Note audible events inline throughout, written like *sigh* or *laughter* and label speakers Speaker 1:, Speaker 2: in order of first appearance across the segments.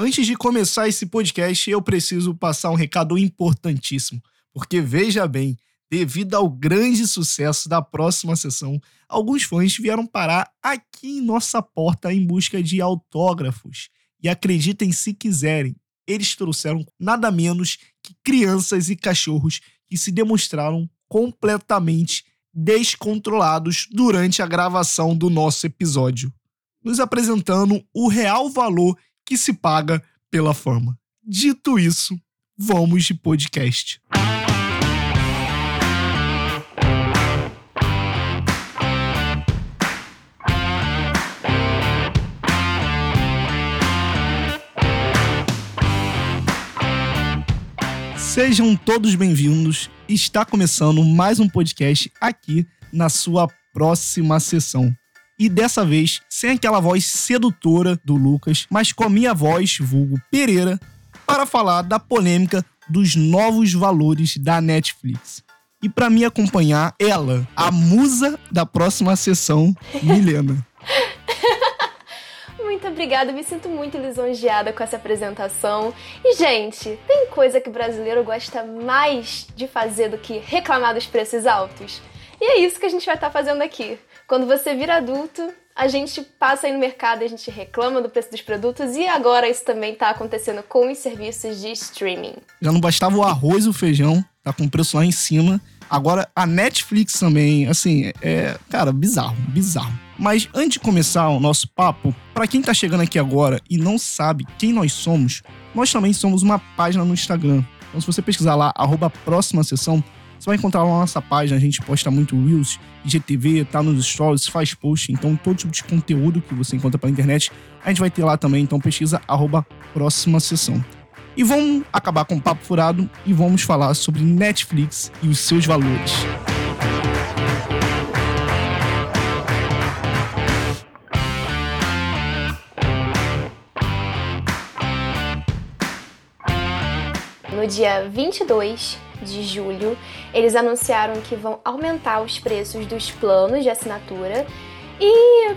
Speaker 1: Antes de começar esse podcast, eu preciso passar um recado importantíssimo, porque veja bem, devido ao grande sucesso da próxima sessão, alguns fãs vieram parar aqui em nossa porta em busca de autógrafos. E acreditem se quiserem, eles trouxeram nada menos que crianças e cachorros que se demonstraram completamente descontrolados durante a gravação do nosso episódio, nos apresentando o real valor que se paga pela fama. Dito isso, vamos de podcast. Sejam todos bem-vindos. Está começando mais um podcast aqui na sua próxima sessão e dessa vez sem aquela voz sedutora do Lucas, mas com a minha voz, vulgo Pereira, para falar da polêmica dos novos valores da Netflix. E para me acompanhar, ela, a musa da próxima sessão, Milena. *laughs*
Speaker 2: Muito obrigada, me sinto muito lisonjeada com essa apresentação. E, gente, tem coisa que o brasileiro gosta mais de fazer do que reclamar dos preços altos? E é isso que a gente vai estar fazendo aqui. Quando você vira adulto, a gente passa aí no mercado, a gente reclama do preço dos produtos e agora isso também está acontecendo com os serviços de streaming.
Speaker 1: Já não bastava o arroz e o feijão, tá com preço lá em cima. Agora a Netflix também, assim, é, cara, bizarro, bizarro. Mas antes de começar o nosso papo, para quem tá chegando aqui agora e não sabe quem nós somos, nós também somos uma página no Instagram. Então se você pesquisar lá, arroba próxima sessão, você vai encontrar lá na nossa página, a gente posta muito Reels, IGTV, tá nos stories, faz post, então todo tipo de conteúdo que você encontra pela internet, a gente vai ter lá também, então pesquisa arroba próxima sessão. E vamos acabar com o papo furado e vamos falar sobre Netflix e os seus valores.
Speaker 2: No dia 22 de julho, eles anunciaram que vão aumentar os preços dos planos de assinatura e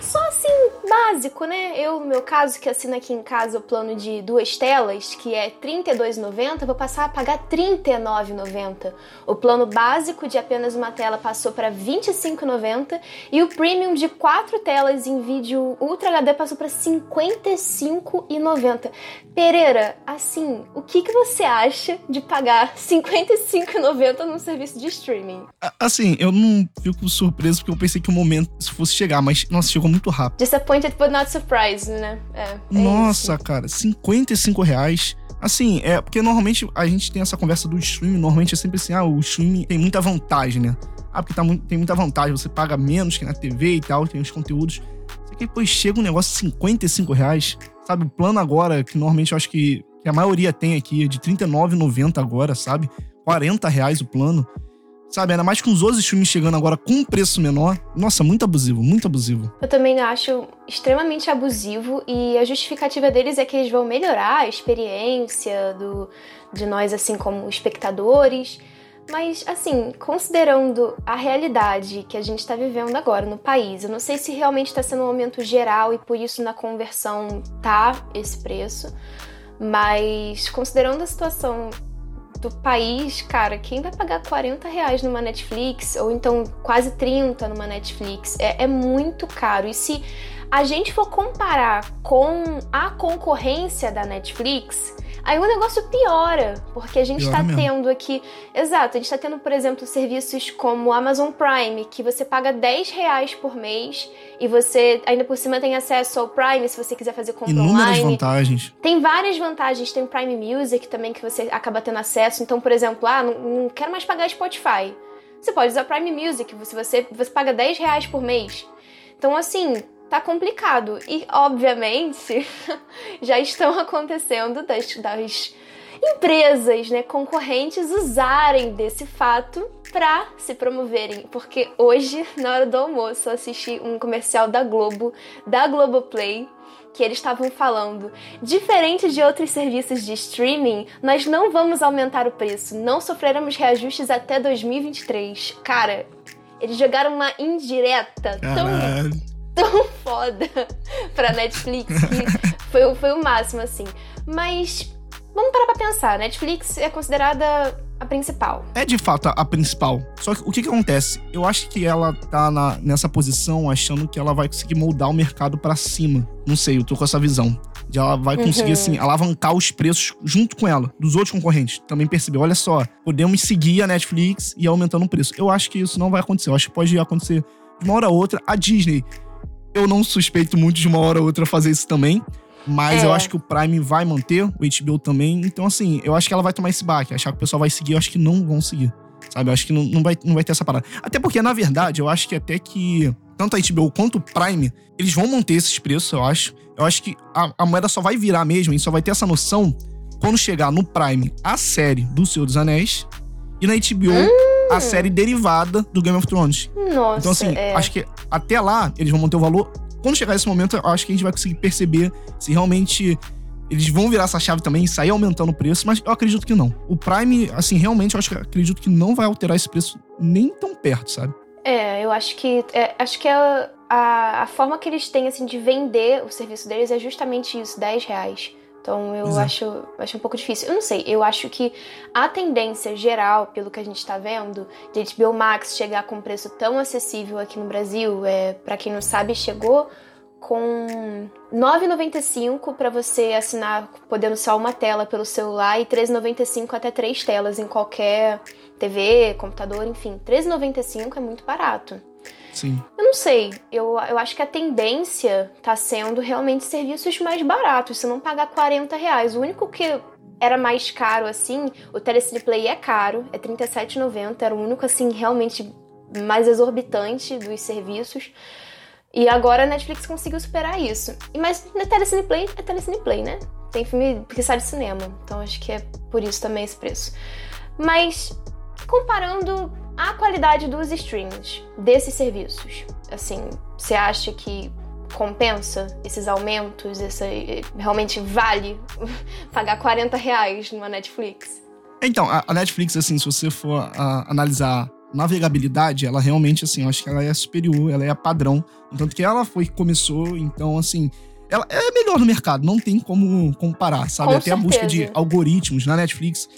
Speaker 2: só assim, básico, né? Eu, no meu caso, que assino aqui em casa o plano de duas telas, que é R$ 32,90, vou passar a pagar R$ 39,90. O plano básico de apenas uma tela passou para R$ 25,90 e o premium de quatro telas em vídeo Ultra HD passou para R$ 55,90. Pereira, assim, o que, que você acha de pagar *laughs* R$ 55,90 num serviço de streaming?
Speaker 1: Assim, eu não fico surpreso porque eu pensei que o momento fosse chegar, mas nossa, chegou muito muito rápido.
Speaker 2: Disappointed but not surprised, né? É, é
Speaker 1: Nossa, isso. cara, 55 reais. Assim, é porque normalmente a gente tem essa conversa do streaming, normalmente é sempre assim, ah, o streaming tem muita vantagem, né? Ah, porque tá muito, tem muita vantagem, você paga menos que na TV e tal, tem os conteúdos. Só que depois chega um negócio de 55 reais, sabe? O plano agora, que normalmente eu acho que, que a maioria tem aqui, é de R$39,90 agora, sabe? 40 reais o plano. Sabe, ainda mais com os outros streams chegando agora com um preço menor. Nossa, muito abusivo, muito abusivo.
Speaker 2: Eu também acho extremamente abusivo e a justificativa deles é que eles vão melhorar a experiência do, de nós, assim, como espectadores. Mas, assim, considerando a realidade que a gente está vivendo agora no país, eu não sei se realmente está sendo um aumento geral e por isso na conversão tá esse preço, mas considerando a situação do país, cara, quem vai pagar 40 reais numa Netflix, ou então quase 30 numa Netflix, é, é muito caro. E se a gente for comparar com a concorrência da Netflix, Aí o negócio piora, porque a gente está tendo aqui. Exato, a gente está tendo, por exemplo, serviços como Amazon Prime, que você paga 10 reais por mês e você ainda por cima tem acesso ao Prime se você quiser fazer compra
Speaker 1: Inúmeras online. vantagens.
Speaker 2: Tem várias vantagens, tem Prime Music também que você acaba tendo acesso. Então, por exemplo, ah, não, não quero mais pagar Spotify. Você pode usar Prime Music, se você, você paga 10 reais por mês. Então, assim, tá complicado. E, obviamente, *laughs* já estão acontecendo das, das empresas, né, concorrentes usarem desse fato para se promoverem. Porque hoje, *laughs* na hora do almoço, eu assisti um comercial da Globo, da Globoplay, que eles estavam falando, diferente de outros serviços de streaming, nós não vamos aumentar o preço, não sofreremos reajustes até 2023. Cara, eles jogaram uma indireta tão tão *laughs* foda pra Netflix que foi, foi o máximo, assim. Mas vamos parar pra pensar. Netflix é considerada a principal.
Speaker 1: É de fato a, principal. Só que o que, que acontece? Eu acho que ela tá na, nessa posição achando que ela vai conseguir moldar o mercado para cima. Não sei, eu tô com essa visão. De ela vai conseguir, uhum. assim, alavancar os preços junto com ela, dos outros concorrentes. Também percebeu, olha só, podemos seguir a Netflix e ir aumentando o preço. Eu acho que isso não vai acontecer. Eu acho que pode acontecer de uma hora a outra. A Disney, eu não suspeito muito de uma hora a outra fazer isso também. Mas é. eu acho que o Prime vai manter, o HBO também. Então, assim, eu acho que ela vai tomar esse baque. Achar que o pessoal vai seguir, eu acho que não vão seguir. Sabe? Eu acho que não, não, vai, não vai ter essa parada. Até porque, na verdade, eu acho que até que tanto a HBO quanto o Prime, eles vão manter esses preços, eu acho. Eu acho que a, a moeda só vai virar mesmo, e só vai ter essa noção quando chegar no Prime a série do Senhor dos Anéis e na HBO hum. A série derivada do Game of Thrones.
Speaker 2: Nossa,
Speaker 1: então, assim,
Speaker 2: é.
Speaker 1: acho que até lá eles vão manter o valor quando chegar esse momento, eu acho que a gente vai conseguir perceber se realmente eles vão virar essa chave também e sair aumentando o preço, mas eu acredito que não. O Prime, assim, realmente eu acho que acredito que não vai alterar esse preço nem tão perto, sabe?
Speaker 2: É, eu acho que é, acho que a, a, a, forma que eles têm assim de vender o serviço deles é justamente isso, 10 reais. Então eu acho, acho um pouco difícil. Eu não sei, eu acho que a tendência geral, pelo que a gente está vendo, de HBO Max chegar com um preço tão acessível aqui no Brasil, é, para quem não sabe, chegou com 9,95 para você assinar podendo só uma tela pelo celular e 3,95 até três telas em qualquer TV, computador, enfim. 3,95 é muito barato.
Speaker 1: Sim.
Speaker 2: Eu não sei. Eu, eu acho que a tendência tá sendo realmente serviços mais baratos. Se não pagar 40 reais. O único que era mais caro, assim, o Telecine Play é caro, é R$37,90. Era o único, assim, realmente mais exorbitante dos serviços. E agora a Netflix conseguiu superar isso. Mas na Telecine Play é Telecine Play, né? Tem filme que sai de cinema. Então acho que é por isso também esse preço. Mas comparando a qualidade dos streams desses serviços. Assim, você acha que compensa esses aumentos? Essa, realmente vale *laughs* pagar 40 reais numa Netflix?
Speaker 1: Então, a, Netflix, assim, se você for a, analisar navegabilidade, ela realmente, assim, eu acho que ela é superior, ela é padrão. Tanto que ela foi que começou, então, assim, ela é melhor no mercado, não tem como comparar, sabe?
Speaker 2: Com
Speaker 1: Até certeza. a busca de algoritmos na Netflix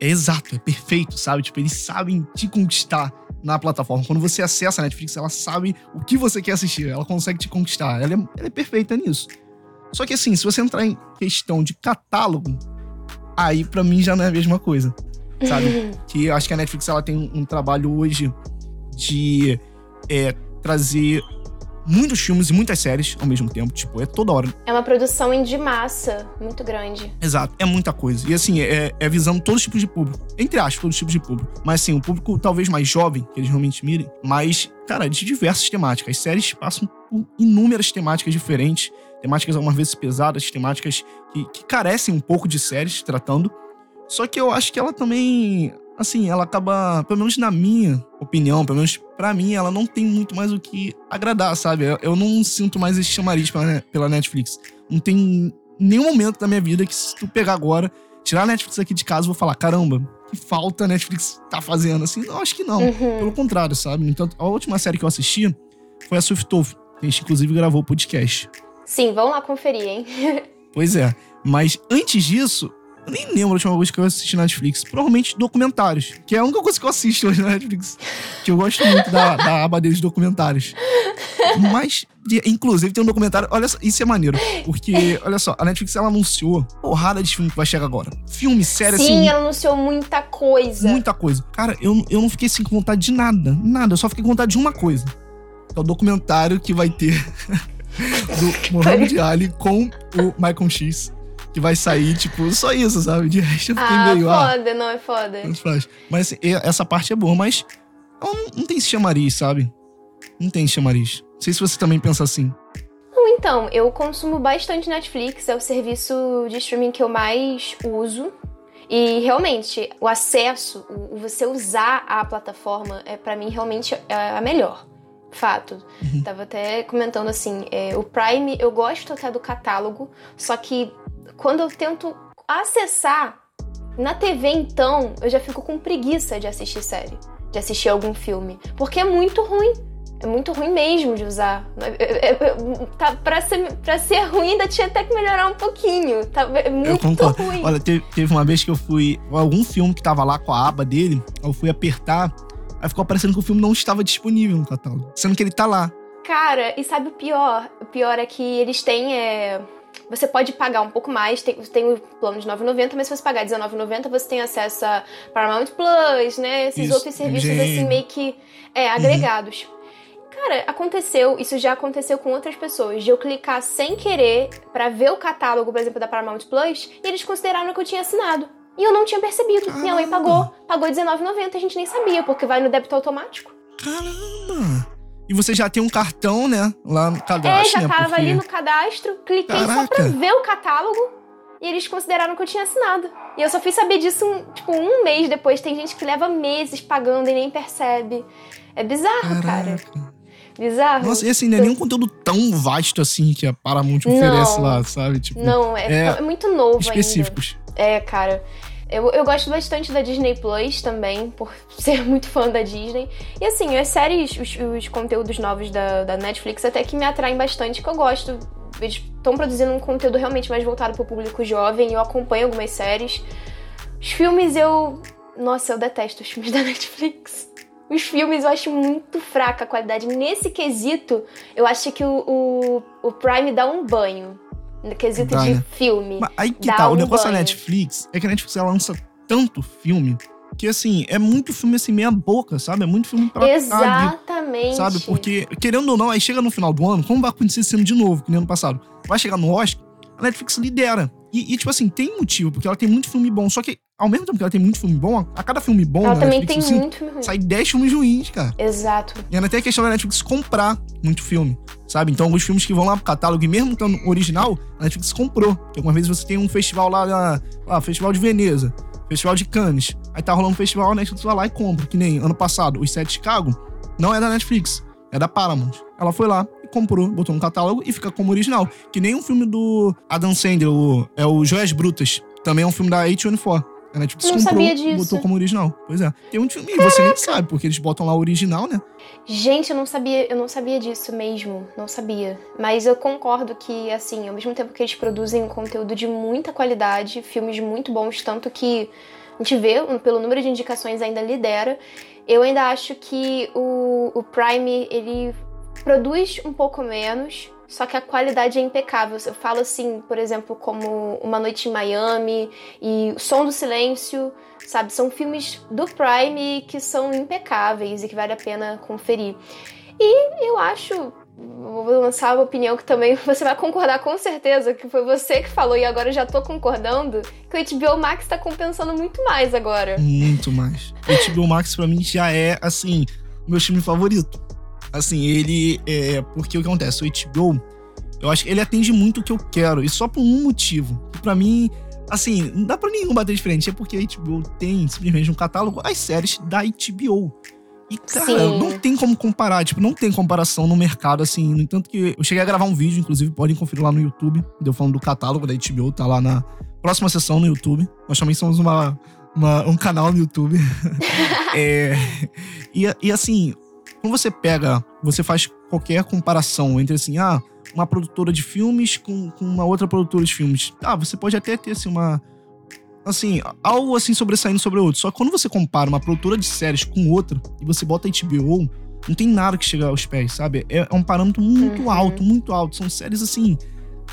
Speaker 1: é, exato, é perfeito, sabe? Tipo, eles sabem te conquistar na plataforma. Quando você acessa a Netflix, ela sabe o que você quer assistir, ela consegue te conquistar. Ela é, ela é perfeita nisso. Só que assim, se você entrar em questão de catálogo, aí para mim já não é a mesma coisa, sabe? *laughs* que eu acho que a Netflix ela tem um, um trabalho hoje de é, trazer muitos filmes e muitas séries ao mesmo tempo. Tipo, é toda hora.
Speaker 2: É uma produção de massa muito grande.
Speaker 1: Exato, é muita coisa. E assim, é, é visando todos os tipos de público. Entre aspas, todos os tipos de público. Mas assim, o público talvez mais jovem, que eles realmente mirem, mas, cara, de diversas temáticas. As séries passam por inúmeras temáticas diferentes. Temáticas algumas vezes pesadas, temáticas que, que carecem um pouco de séries tratando. Só que eu acho que ela também assim, ela acaba, pelo menos na minha opinião, pelo menos pra mim, ela não tem muito mais o que agradar, sabe? Eu, não sinto mais esse chamariz pela, pela Netflix. Não tem nenhum momento da minha vida que se tu pegar agora, tirar a Netflix aqui de casa, eu vou falar, caramba, que falta a Netflix tá fazendo, assim? Não, acho que não. Uhum. Pelo contrário, sabe? Então, a última série que eu assisti foi a que a gente inclusive gravou o podcast.
Speaker 2: Sim, vão lá conferir, hein? *laughs*
Speaker 1: pois é. Mas antes disso, nem lembro a última coisa que eu assisti na Netflix. Provavelmente documentários, que é a única coisa que eu assisto hoje na Netflix. Que eu gosto muito da, da aba deles de documentários. Mas, inclusive, tem um documentário. Olha só, isso é maneiro. Porque, olha só, a Netflix ela anunciou porrada de filme que vai chegar agora. Filme, série,
Speaker 2: Sim,
Speaker 1: assim.
Speaker 2: Sim, ela anunciou muita coisa.
Speaker 1: Muita coisa. Cara, eu, eu não fiquei assim com vontade de nada. Nada. Eu só fiquei com vontade de uma coisa. É o documentário que vai ter *laughs* do Mohamed Ali com o Michael X que vai sair, tipo, só isso, sabe? De resto eu fiquei
Speaker 2: ah,
Speaker 1: meio.
Speaker 2: Ah, foda, não é foda.
Speaker 1: Mas assim, essa parte é boa, mas não, não tem chamariz, sabe? Não tem chamariz. Não sei se você também pensa assim.
Speaker 2: Então, eu consumo bastante Netflix, é o serviço de streaming que eu mais uso. E realmente, o acesso, o você usar a plataforma, é para mim realmente é a melhor. Fato. Uhum. Tava até comentando assim, é, o Prime eu gosto até do catálogo, só que quando eu tento acessar na TV, então, eu já fico com preguiça de assistir série, de assistir algum filme, porque é muito ruim. É muito ruim mesmo de usar. É, é, é, tá, pra, ser, pra ser ruim ainda tinha até que melhorar um pouquinho. Tá, é muito eu concordo. ruim.
Speaker 1: Olha, teve, teve, uma vez que eu fui. Algum filme que tava lá com a aba dele, eu fui apertar, aí ficou aparecendo que o filme não estava disponível no catálogo. Sendo que ele tá lá.
Speaker 2: Cara, e sabe o pior? O pior é que eles têm. É... Você pode pagar um pouco mais, tem, tem o plano de 9,90, mas se você pagar R$19,90, você tem acesso a Paramount Plus, né? Esses Isso, outros serviços assim meio que é, uhum. agregados. Uhum. Cara, aconteceu, isso já aconteceu com outras pessoas, de eu clicar sem querer para ver o catálogo, por exemplo, da Paramount Plus, e eles consideraram que eu tinha assinado. E eu não tinha percebido. Caramba. Minha mãe pagou, pagou R$19,90, a gente nem sabia, porque vai no débito automático.
Speaker 1: Caramba! E você já tem um cartão, né? Lá no cadastro.
Speaker 2: É, já
Speaker 1: né,
Speaker 2: tava porque... ali no cadastro, cliquei Caraca. só pra ver o catálogo e eles consideraram que eu tinha assinado. E eu só fui saber disso, um, tipo, um mês depois. Tem gente que leva meses pagando e nem percebe. É bizarro, Caraca. cara. Bizarro.
Speaker 1: Nossa, e assim, não é nenhum conteúdo tão vasto assim que a Paramount oferece não, lá, sabe?
Speaker 2: Tipo, não, é, é, muito novo
Speaker 1: específicos.
Speaker 2: Ainda. É, cara. Eu, eu gosto bastante da Disney Plus também, por *laughs* ser muito fã da Disney. E assim, as séries, os, os conteúdos novos da, da Netflix até que me atraem bastante, que eu gosto. Eles estão produzindo um conteúdo realmente mais voltado para o público jovem, eu acompanho algumas séries. Os filmes eu. Nossa, eu detesto os filmes *laughs* da Netflix. Os filmes eu acho muito fraca a qualidade. Nesse quesito, eu acho que o, o, o Prime dá um banho. No quesito de né? filme.
Speaker 1: Mas aí que tá, um o negócio banho. da Netflix é que a Netflix ela lança tanto filme que assim, é muito filme assim, meia boca, sabe? É muito filme pra
Speaker 2: Exatamente.
Speaker 1: sabe? Porque, querendo ou não, aí chega no final do ano, como vai acontecer esse ano de novo, que nem ano passado? Vai chegar no Oscar, a Netflix lidera. E, e, tipo assim, tem motivo, porque ela tem muito filme bom. Só que, ao mesmo tempo que ela tem muito filme bom, a cada filme bom.
Speaker 2: Ela também Netflix, tem assim, muito filme ruim.
Speaker 1: Sai 10 filmes ruins, cara.
Speaker 2: Exato.
Speaker 1: E ainda tem a questão da Netflix comprar muito filme, sabe? Então, alguns filmes que vão lá pro catálogo, e mesmo estando original, a Netflix comprou. Porque algumas vezes você tem um festival lá, lá, lá Festival de Veneza, Festival de Cannes. Aí tá rolando um festival, a Netflix vai lá e compra. Que nem ano passado, os Sete Chicago, não é da Netflix, é da Paramount. Ela foi lá, comprou, botou no catálogo e fica como original. Que nem um filme do Adam Sandler, o, é o Joias Brutas. Também é um filme da A24. A Netflix não comprou e botou como original. Pois é. Tem um filme e você nem sabe, porque eles botam lá o original, né?
Speaker 2: Gente, eu não sabia, eu não sabia disso mesmo. Não sabia. Mas eu concordo que, assim, ao mesmo tempo que eles produzem conteúdo de muita qualidade, filmes muito bons, tanto que a gente vê, pelo número de indicações, ainda lidera. Eu ainda acho que o, o Prime, ele produz um pouco menos, só que a qualidade é impecável. Eu falo assim, por exemplo, como Uma Noite em Miami e Som do Silêncio, sabe? São filmes do Prime que são impecáveis e que vale a pena conferir. E eu acho, vou lançar uma opinião que também *laughs* você vai concordar com certeza, que foi você que falou e agora eu já tô concordando, que o HBO Max tá compensando muito mais agora.
Speaker 1: Muito mais. O HBO Max pra mim já é, assim, meu time favorito. Assim, ele. É, porque o que acontece? O HBO, eu acho que ele atende muito o que eu quero. E só por um motivo. Que pra mim, assim, não dá pra nenhum bater de frente. É porque a HBO tem simplesmente um catálogo as séries da HBO. E, cara, Sim. não tem como comparar, tipo, não tem comparação no mercado, assim. No entanto que eu cheguei a gravar um vídeo, inclusive, podem conferir lá no YouTube. Deu falando do catálogo da HBO, tá lá na próxima sessão no YouTube. Nós também somos uma, uma um canal no YouTube. *laughs* é, e, e assim, quando você pega, você faz qualquer comparação entre assim, ah, uma produtora de filmes com, com uma outra produtora de filmes. Ah, você pode até ter assim uma assim, algo assim sobressaindo sobre o outro. Só que quando você compara uma produtora de séries com outra e você bota HBO, não tem nada que chega aos pés, sabe? É, é um parâmetro muito uhum. alto, muito alto. São séries assim,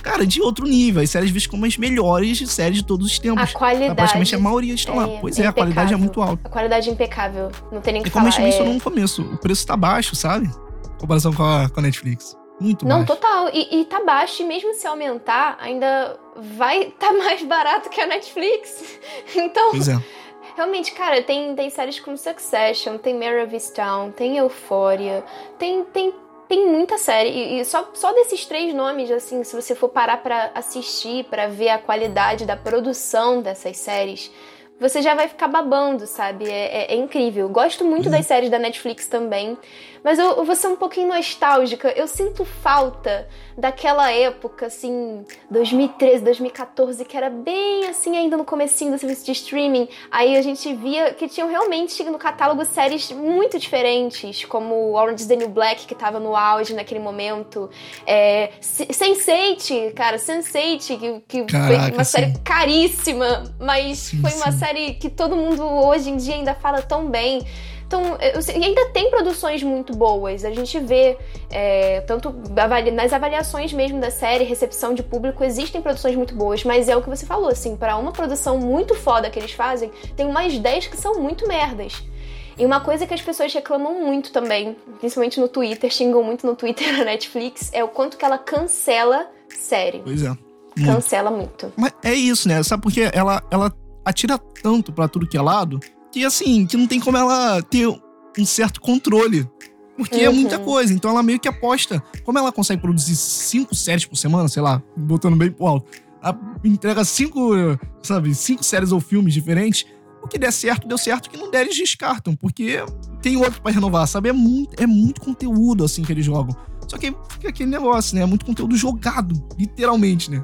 Speaker 1: cara, de outro nível. As séries vistas como as melhores séries de todos os tempos.
Speaker 2: A qualidade.
Speaker 1: Praticamente a maioria estão é, lá. Pois é, é a qualidade é muito alta.
Speaker 2: A qualidade é impecável. Não tem nem que
Speaker 1: e como
Speaker 2: falar.
Speaker 1: a gente mencionou é... no começo, o preço tá baixo, sabe? Em comparação com a, com a Netflix. Muito
Speaker 2: Não,
Speaker 1: baixo.
Speaker 2: total. E, e tá baixo, e mesmo se aumentar, ainda vai *laughs* tá mais barato que a Netflix. *laughs* Então.
Speaker 1: Pois é.
Speaker 2: Realmente, cara, tem, tem séries como Succession, tem Mare of Easttown, tem Euphoria, tem, tem tem muita série. E, só, só desses três nomes, assim, se você for parar para assistir, para ver a qualidade da produção dessas séries, você já vai ficar babando, sabe? É, é, é incrível. Gosto muito uhum. das séries da Netflix também. Mas eu, eu vou ser um pouquinho nostálgica. Eu sinto falta daquela época, assim, 2013, 2014, que era bem assim ainda no comecinho do serviço de streaming. Aí a gente via que tinham realmente no catálogo séries muito diferentes, como Orange is the New Black, que tava no auge naquele momento. É, Sense8, cara, Sense8, que, que Caraca, foi uma sim. série caríssima, mas sim, foi uma sim. série que todo mundo hoje em dia ainda fala tão bem. Então, e ainda tem produções muito boas. A gente vê, é, tanto nas avaliações mesmo da série, recepção de público, existem produções muito boas, mas é o que você falou, assim, para uma produção muito foda que eles fazem, tem umas 10 que são muito merdas. E uma coisa que as pessoas reclamam muito também, principalmente no Twitter, xingam muito no Twitter *laughs* na Netflix, é o quanto que ela cancela série.
Speaker 1: Pois é.
Speaker 2: Muito. Cancela muito.
Speaker 1: Mas é isso, né? Sabe por quê? Ela, ela atira tanto para tudo que é lado que assim, que não tem como ela ter um certo controle. Porque uhum. é muita uhum. coisa. Então ela meio que aposta. Como ela consegue produzir cinco séries por semana, sei lá, botando bem pro alto, entrega cinco, sabe, cinco séries ou filmes diferentes. O que der certo, deu certo. O que não der, eles descartam. Porque tem outro para renovar, sabe? É muito, é muito conteúdo, assim, que eles jogam. Só que fica aquele negócio, né? É muito conteúdo jogado, literalmente, né?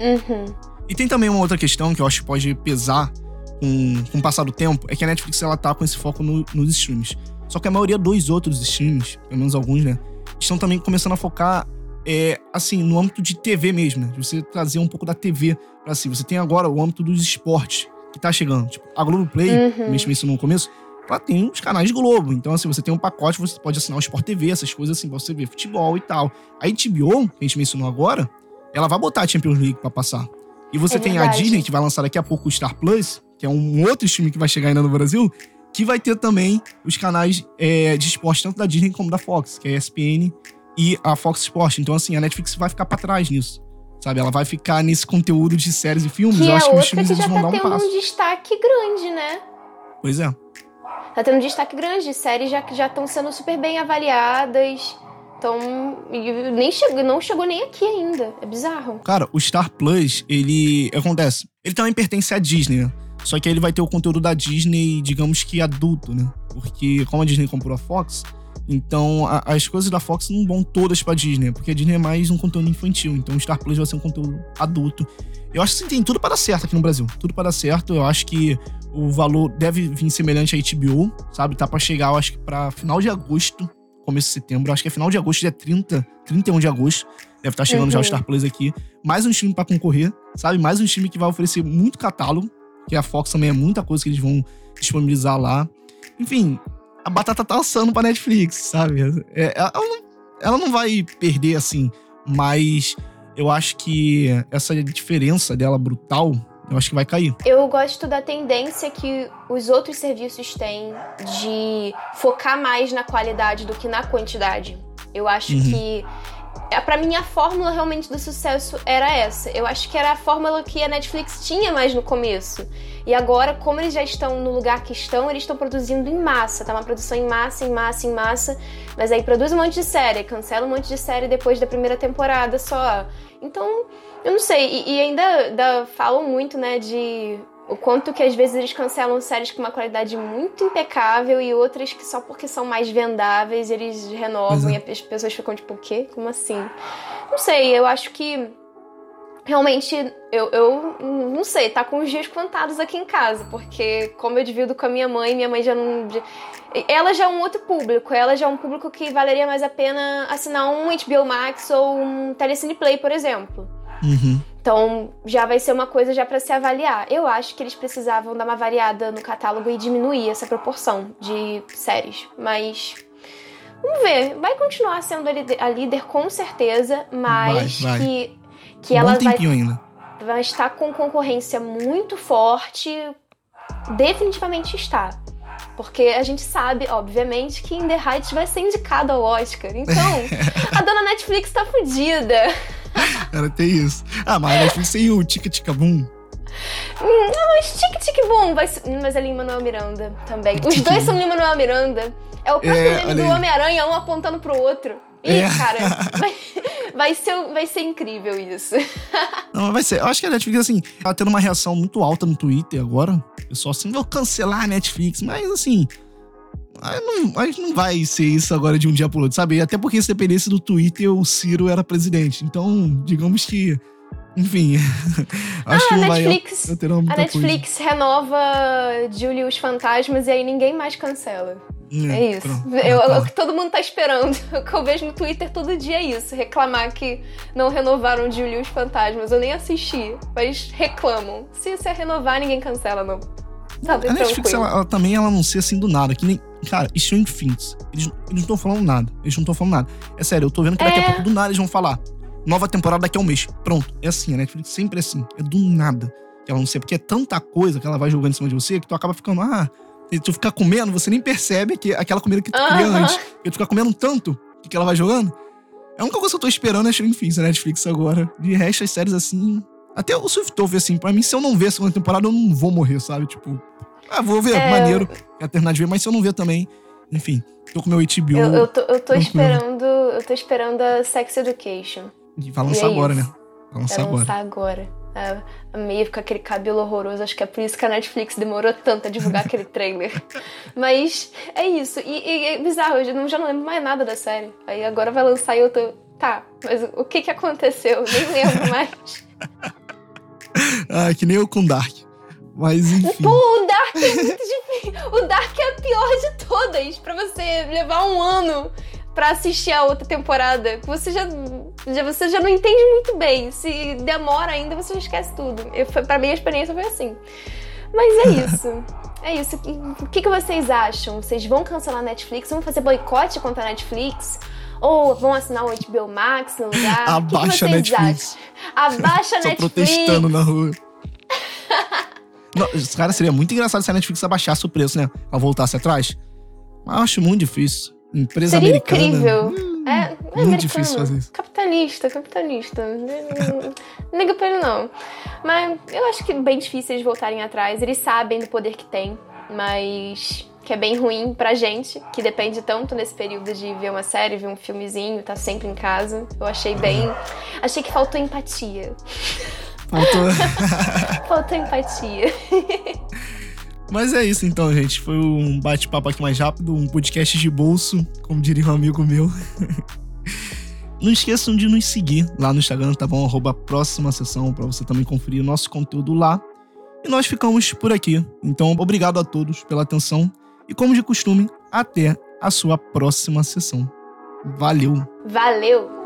Speaker 2: Uhum.
Speaker 1: E tem também uma outra questão que eu acho que pode pesar com, com o passar do tempo é que a Netflix ela tá com esse foco no, nos streams. Só que a maioria dos outros streams, pelo menos alguns, né, estão também começando a focar, é, assim, no âmbito de TV mesmo, né? De você trazer um pouco da TV pra si. Você tem agora o âmbito dos esportes que tá chegando. Tipo, a Globoplay, uhum. gente mencionou no começo, ela tem os canais Globo. Então, assim, você tem um pacote, você pode assinar o Sport TV, essas coisas assim, pra você ver futebol e tal. A HBO, que a gente mencionou agora, ela vai botar a Champions League pra passar. E você é tem verdade. a Disney, que vai lançar daqui a pouco o Star Plus, que é um outro stream que vai chegar ainda no Brasil, que vai ter também os canais é, de esporte, tanto da Disney como da Fox, que é a ESPN e a Fox Sport. Então, assim, a Netflix vai ficar pra trás nisso. Sabe? Ela vai ficar nesse conteúdo de séries e filmes.
Speaker 2: Que
Speaker 1: Eu
Speaker 2: é
Speaker 1: acho
Speaker 2: que
Speaker 1: os filmes
Speaker 2: que já
Speaker 1: vão
Speaker 2: tá
Speaker 1: dar um
Speaker 2: tendo
Speaker 1: passo.
Speaker 2: um destaque grande, né?
Speaker 1: Pois é.
Speaker 2: Tá tendo um destaque grande. Séries já já estão sendo super bem avaliadas. Então, nem chegou, não chegou nem aqui ainda. É bizarro.
Speaker 1: Cara, o Star Plus, ele. Acontece. Ele também pertence à Disney, né? Só que ele vai ter o conteúdo da Disney, digamos que adulto, né? Porque como a Disney comprou a Fox, então a, as coisas da Fox não vão todas pra Disney, porque a Disney é mais um conteúdo infantil. Então o Star Plus vai ser um conteúdo adulto. Eu acho que sim, tem tudo para dar certo aqui no Brasil. Tudo para dar certo. Eu acho que o valor deve vir semelhante à HBO, sabe? Tá para chegar, eu acho que pra final de agosto, começo de setembro. Eu acho que é final de agosto, dia 30, 31 de agosto. Deve estar tá chegando uhum. já o Star Plus aqui. Mais um time para concorrer, sabe? Mais um time que vai oferecer muito catálogo que a Fox também é muita coisa que eles vão disponibilizar lá. Enfim, a batata tá assando pra Netflix, sabe? É, ela, não, ela não vai perder assim, mas eu acho que essa diferença dela brutal, eu acho que vai cair.
Speaker 2: Eu gosto da tendência que os outros serviços têm de focar mais na qualidade do que na quantidade. Eu acho uhum. que é, para mim a fórmula realmente do sucesso era essa. Eu acho que era a fórmula que a Netflix tinha mais no começo. E agora, como eles já estão no lugar que estão, eles estão produzindo em massa, tá uma produção em massa, em massa, em massa. Mas aí produz um monte de série, cancela um monte de série depois da primeira temporada só. Então, eu não sei. E, e ainda, ainda falam muito, né, de o quanto que às vezes eles cancelam séries com uma qualidade muito impecável e outras que só porque são mais vendáveis eles renovam é. e as pessoas ficam tipo, o quê? Como assim? Não sei, eu acho que realmente eu, eu não sei, tá com os dias contados aqui em casa, porque como eu divido com a minha mãe, minha mãe já não. Ela já é um outro público, ela já é um público que valeria mais a pena assinar um HBO Max ou um Telecine Play, por exemplo.
Speaker 1: Uhum.
Speaker 2: Então, já vai ser uma coisa já para se avaliar. Eu acho que eles precisavam dar uma variada no catálogo e diminuir essa proporção de séries, mas vamos ver. Vai continuar sendo a líder, com certeza, mas vai, vai. que que um ela vai
Speaker 1: ainda.
Speaker 2: vai estar com concorrência muito forte, definitivamente está. Porque a gente sabe, obviamente, que In The Heights vai ser indicado ao Oscar. Então, *laughs* a dona Netflix tá fodida.
Speaker 1: Cara, tem isso. Ah, mas a Netflix tem o Tica Tica Boom.
Speaker 2: Não, mas Tic Tic Boom vai ser... Mas é Lin-Manuel Miranda também. Os dois são Lin-Manuel Miranda. É o próprio é, meme do Homem-Aranha, um apontando pro outro. Ih, é. cara, *laughs* vai, vai, ser, vai ser incrível isso.
Speaker 1: Não, vai ser. Eu acho que a Netflix, assim, tá tendo uma reação muito alta no Twitter agora. Eu só assim, vou cancelar a Netflix. Mas, assim, não, mas não vai ser isso agora de um dia pro outro, sabe? Até porque se dependesse do Twitter, o Ciro era presidente. Então, digamos que. Enfim. *laughs* acho
Speaker 2: ah,
Speaker 1: que não
Speaker 2: Netflix,
Speaker 1: vai
Speaker 2: A Netflix
Speaker 1: coisa.
Speaker 2: renova Julie os Fantasmas e aí ninguém mais cancela.
Speaker 1: Hum,
Speaker 2: É isso. Eu-
Speaker 1: Ah, tá.
Speaker 2: O que todo mundo tá esperando. *laughs* O que eu vejo no Twitter todo dia é isso. Reclamar que não renovaram Julie os Fantasmas. Eu nem assisti, mas reclamam. Se você renovar, ninguém cancela, não. Tá,
Speaker 1: A Netflix, ela, ela também ela anuncia assim do nada, que nem. Cara, Stranger Things. Eles, eles não estão falando nada. Eles não estão falando nada. É sério, eu tô vendo que daqui
Speaker 2: É.
Speaker 1: a pouco do nada eles vão falar. Nova temporada daqui a um mês. Pronto. É assim, a Netflix sempre é assim. É do nada que ela anuncia. Porque é tanta coisa que ela vai jogando em cima de você que tu acaba ficando. Ah, se tu ficar comendo, você nem percebe que aquela comida que tu queria
Speaker 2: Aham.
Speaker 1: antes. Porque tu fica comendo tanto que ela vai jogando. É a única coisa que eu tô esperando é Stranger Things, a Netflix agora. De resto, as séries assim. Até o Swiftove, assim, pra mim, se eu não ver a segunda temporada, eu não vou morrer, sabe? Tipo, ah, vou ver,
Speaker 2: É,
Speaker 1: maneiro. Quero terminar de ver, mas se eu não ver também, enfim, tô com meu HBO
Speaker 2: Eu, eu tô, eu tô esperando. Eu tô esperando a Sex Education.
Speaker 1: e vai
Speaker 2: e
Speaker 1: lançar
Speaker 2: é
Speaker 1: agora,
Speaker 2: isso.
Speaker 1: né? Vai lançar
Speaker 2: Vai
Speaker 1: agora.
Speaker 2: lançar agora. A, a Maeve com aquele cabelo horroroso. Acho que é por isso que a Netflix demorou tanto a divulgar *laughs* aquele trailer. Mas é isso. E, e é bizarro, eu já não, já não lembro mais nada da série. Aí agora vai lançar e eu tô. Tá, mas o que que aconteceu? Nem lembro *laughs* mais.
Speaker 1: Ah, que nem eu com Dark. Mas enfim.
Speaker 2: Pô, o Dark é muito difícil. O Dark é a pior de todas. Pra você levar um ano pra assistir a outra temporada. Você já, já, você já não entende muito bem. Se demora ainda, você já esquece tudo. Eu, foi- pra mim, a experiência foi assim. Mas é *laughs* isso. É isso. O que, que vocês acham? Vocês vão cancelar a Netflix? Vão fazer boicote contra a Netflix? Ou vão assinar o HBO Max no lugar? O que que
Speaker 1: Abaixa a Netflix.
Speaker 2: acham? Abaixa a Netflix.
Speaker 1: protestando na rua. *laughs* Não, cara, seria muito engraçado se a Netflix abaixasse o preço, né? Ela voltasse atrás. Mas eu acho muito difícil. Empresa
Speaker 2: Seria
Speaker 1: americana.
Speaker 2: incrível.
Speaker 1: hum,
Speaker 2: É, é
Speaker 1: muito
Speaker 2: americano.
Speaker 1: difícil fazer isso.
Speaker 2: Capitalista, capitalista. Não liga pra ele, não. Mas eu acho que é bem difícil eles voltarem atrás. Eles sabem do poder que tem, mas que é bem ruim pra gente, que depende tanto nesse período de ver uma série, ver um filmezinho, tá sempre em casa. Eu achei bem. Achei que faltou empatia.
Speaker 1: Faltou. *laughs*
Speaker 2: Faltou empatia. *laughs*
Speaker 1: Mas é isso então, gente. Foi um bate-papo aqui mais rápido, um podcast de bolso, como diria um amigo meu. *laughs* Não esqueçam de nos seguir lá no Instagram, tá bom? Arroba próxima sessão, pra você também conferir o nosso conteúdo lá. E nós ficamos por aqui. Então, obrigado a todos pela atenção. E como de costume, até a sua próxima sessão. Valeu!
Speaker 2: Valeu!